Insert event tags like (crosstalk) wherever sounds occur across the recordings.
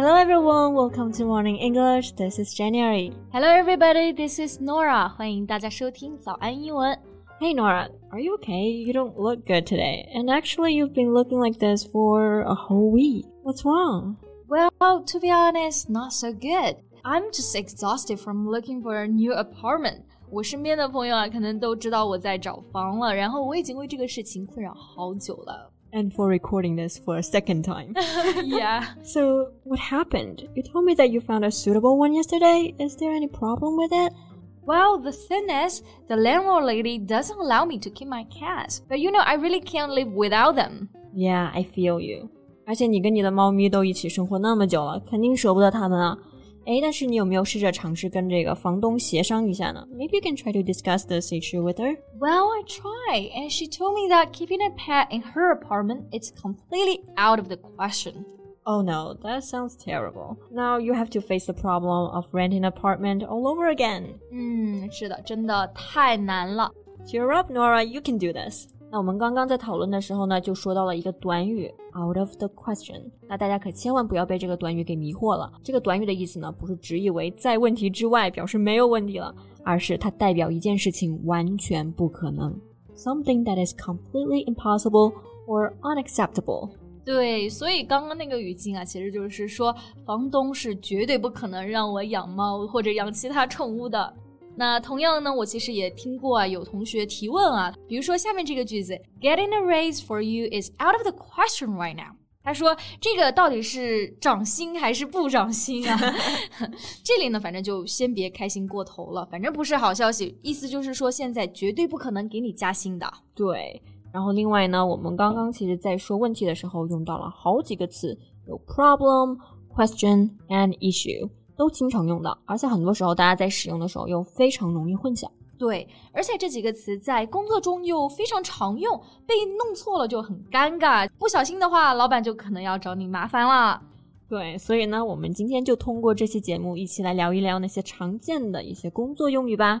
Hello everyone, welcome to Morning English. This is January. Hello everybody, this is Norah. 欢迎大家收听早安英文。Hey Norah, are you okay? You don't look good today. And actually, you've been looking like this for a whole week. What's wrong? Well, to be honest, not so good. I'm just exhausted from looking for a new apartment. 我身边的朋友啊，可能都知道我在找房了，然后我已经为这个事情困扰好久了。And for recording this for a second time. (laughs) yeah. So, what happened? You told me that you found a suitable one yesterday. Is there any problem with it? Well, the thing is, the landlord lady doesn't allow me to keep my cats. But you know, I really can't live without them. Yeah, I feel you. 而且你跟你的猫咪都一起生活那么久了，肯定舍不得它们啊。 哎，但是你有没有试着尝试跟这个房东协商一下呢？Maybe you can try to discuss this issue with her. Well, I tried, and she told me that keeping a pet in her apartment is completely out of the question. Oh no, that sounds terrible. Now you have to face the problem of renting an apartment all over again. 嗯，是的，真的太难了。Cheer up, Norah. You can do this. 那我们刚刚在讨论的时候呢，就说到了一个短语 out of the question。那大家可千万不要被这个短语给迷惑了。这个短语的意思呢，不是直译为在问题之外，表示没有问题了，而是它代表一件事情完全不可能，something that is completely impossible or unacceptable。对，所以刚刚那个语境啊，其实就是说，房东是绝对不可能让我养猫或者养其他宠物的。那同样呢，我其实也听过啊，有同学提问啊，比如说下面这个句子，Getting a raise for you is out of the question right now。他说这个到底是涨薪还是不涨薪啊？(laughs) 这里呢，反正就先别开心过头了，反正不是好消息，意思就是说现在绝对不可能给你加薪的。对，然后另外呢，我们刚刚其实在说问题的时候用到了好几个词，有 problem、question and issue。都经常用到，而且很多时候大家在使用的时候又非常容易混淆。对，而且这几个词在工作中又非常常用，被弄错了就很尴尬，不小心的话，老板就可能要找你麻烦了。对，所以呢，我们今天就通过这期节目一起来聊一聊那些常见的一些工作用语吧。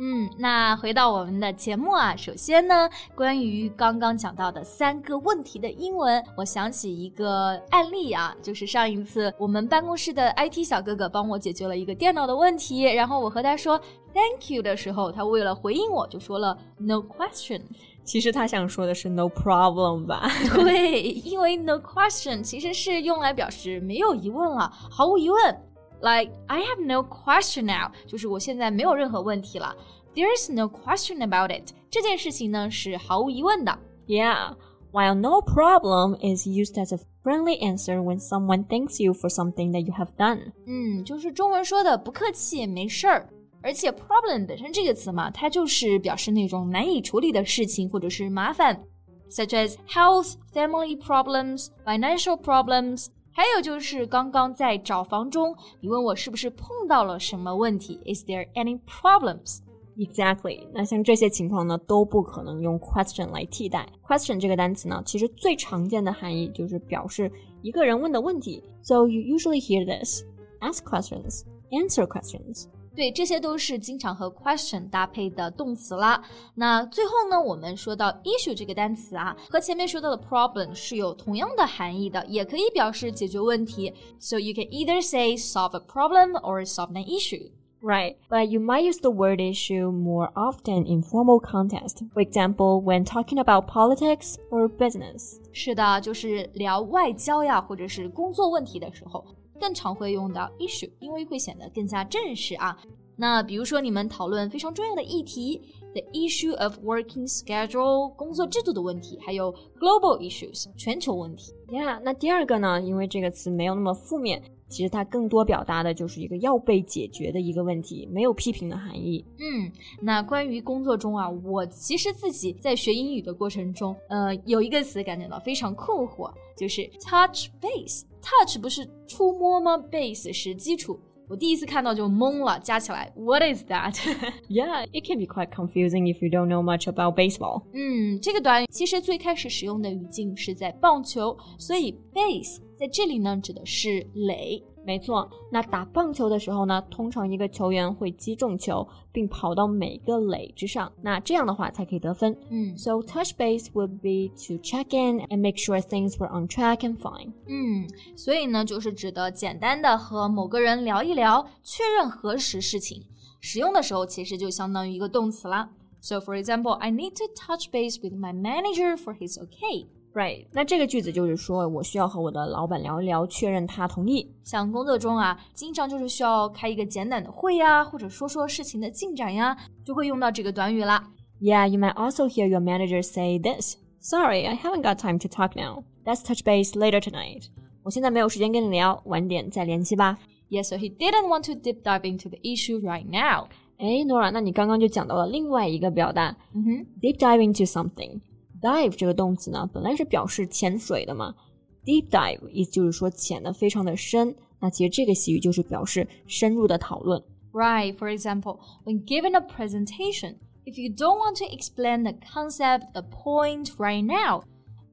嗯，那回到我们的节目啊，首先呢，关于刚刚讲到的三个问题的英文，我想起一个案例啊，就是上一次我们办公室的 IT 小哥哥帮我解决了一个电脑的问题，然后我和他说 Thank you 的时候，他为了回应我就说了 No question。其实他想说的是 No problem 吧？(laughs) 对，因为 No question 其实是用来表示没有疑问了，毫无疑问。Like I have no question now，就是我现在没有任何问题了。There is no question about it，这件事情呢是毫无疑问的。Yeah。While no problem is used as a friendly answer when someone thanks you for something that you have done，嗯，就是中文说的不客气，没事儿。而且 problem 本身这个词嘛，它就是表示那种难以处理的事情或者是麻烦，such as health, family problems, financial problems。 还有就是刚刚在找房中，你问我是不是碰到了什么问题？Is there any problems? Exactly。那像这些情况呢，都不可能用 question 来替代。question 这个单词呢，其实最常见的含义就是表示一个人问的问题。So you usually hear this: ask questions, answer questions. 对，这些都是经常和 question 搭配的动词啦。那最后呢，我们说到 issue 这个单词啊，和前面说到的 problem 是有同样的含义的，也可以表示解决问题。So you can either say solve a problem or solve an issue. Right, but you might use the word issue more often in formal context. For example, when talking about politics or business. 是的，就是聊外交呀，或者是工作问题的时候。 更常会用到 issue，因为会显得更加正式啊。那比如说你们讨论非常重要的议题，the issue of working schedule 工作制度的问题，还有 global issues 全球问题。Yeah，那第二个呢？因为这个词没有那么负面，其实它更多表达的就是一个要被解决的一个问题，没有批评的含义。嗯，那关于工作中啊，我其实自己在学英语的过程中，呃，有一个词感觉到非常困惑，就是 touch base。touch 不是触摸吗？base 是基础。我第一次看到就懵了，加起来 What is that？Yeah, it can be quite confusing if you don't know much about baseball. 嗯，这个短语其实最开始使用的语境是在棒球，所以 base 在这里呢指的是垒。没错，那打棒球的时候呢，通常一个球员会击中球，并跑到每个垒之上，那这样的话才可以得分。嗯 So touch base would be to check in and make sure things were on track and fine. 嗯，所以呢，就是指的简单的和某个人聊一聊，确认核实事情。使用的时候其实就相当于一个动词啦。So for example, I need to touch base with my manager for his okay. Right，那这个句子就是说我需要和我的老板聊一聊，确认他同意。像工作中啊，经常就是需要开一个简短的会呀、啊，或者说说事情的进展呀，就会用到这个短语啦。Yeah, you might also hear your manager say this. Sorry, I haven't got time to talk now. Let's touch base later tonight. 我现在没有时间跟你聊，晚点再联系吧。Yeah, so he didn't want to deep dive into the issue right now. 哎，Norah，那你刚刚就讲到了另外一个表达，嗯哼，deep dive into something。dive 这个动词呢，本来是表示潜水的嘛，deep dive 意思就是说潜的非常的深。那其实这个习语就是表示深入的讨论。 Right. For example, when given a presentation, if you don't want to explain the concept, the point right now,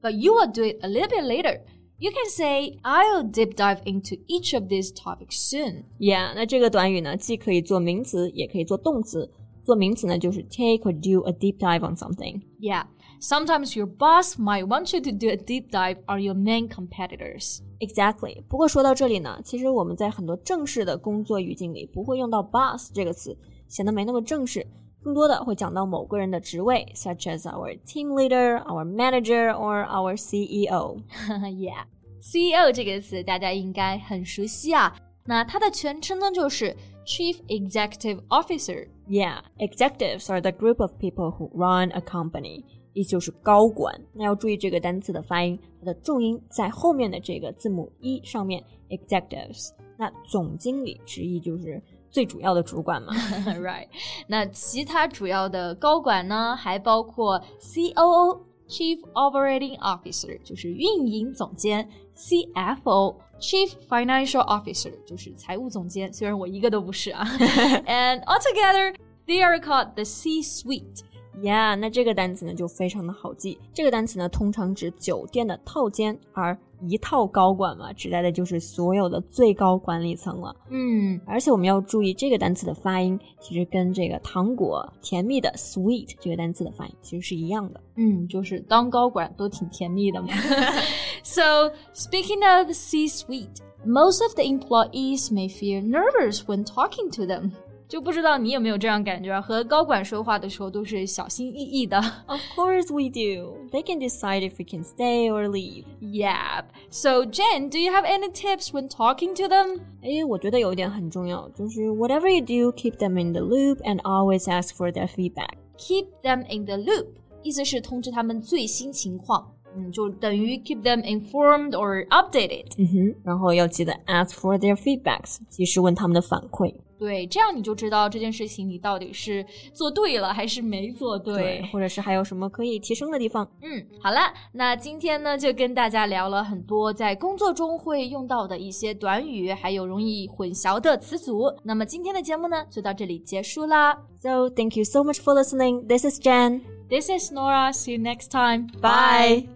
but you will do it a little bit later, you can say, I'll deep dive into each of these topics soon. Yeah，那这个短语呢，既可以做名词，也可以做动词。做名词呢，就是 take or do a deep dive on something。 Yeah. Sometimes your boss might want you to do a deep dive on your main competitors. Exactly。不过说到这里呢，其实我们在很多正式的工作语境里不会用到 boss 这个词，显得没那么正式。更多的会讲到某个人的职位，such as our team leader, our manager, or our E CEO。 yeah. (laughs) CEO 这个词大家应该很熟悉啊。那它的全称呢就是 Chief Executive Officer。 Yeah, executives are the group of people who run a company，意思就是高管。那要注意这个单词的发音，它的重音在后面的这个字母 e 上面，executives。那总经理直译就是最主要的主管嘛。 right，那其他主要的高管呢，还包括 (laughs) COO Chief Operating Officer，就是运营总监；CFO Chief Financial Officer，就是财务总监。虽然我一个都不是啊。And (laughs) altogether, they are called the C-suite. Yeah，那这个单词呢就非常的好记。这个单词呢通常指酒店的套间，而一套高管嘛，指代的就是所有的最高管理层了。嗯，而且我们要注意这个单词的发音，其实跟这个糖果甜蜜的 sweet 这个单词的发音其实是一样的。嗯，就是当高管都挺甜蜜的嘛。so speaking of C-suite, most of the employees may feel nervous when talking to them. 就不知道你有没有这样感觉，和高管说话的时候都是小心翼翼的。Of (laughs) course we do. They can decide if we can stay or leave. Yep. So Jan, do you have any tips when talking to them? 哎，我觉得有一点很重要，就是 whatever you do, keep them in the loop and always ask for their feedback. Keep them in the loop，意思是通知他们最新情况。嗯，就等于 keep them informed or updated。嗯哼，然后要记得 ask for their feedbacks，及时问他们的反馈。对，这样你就知道这件事情你到底是做对了还是没做对，对或者是还有什么可以提升的地方。嗯，好了，那今天呢就跟大家聊了很多在工作中会用到的一些短语，还有容易混淆的词组。那么今天的节目呢就到这里结束啦。So thank you so much for listening. This is Jan. This is Norah. See you next time. Bye. Bye.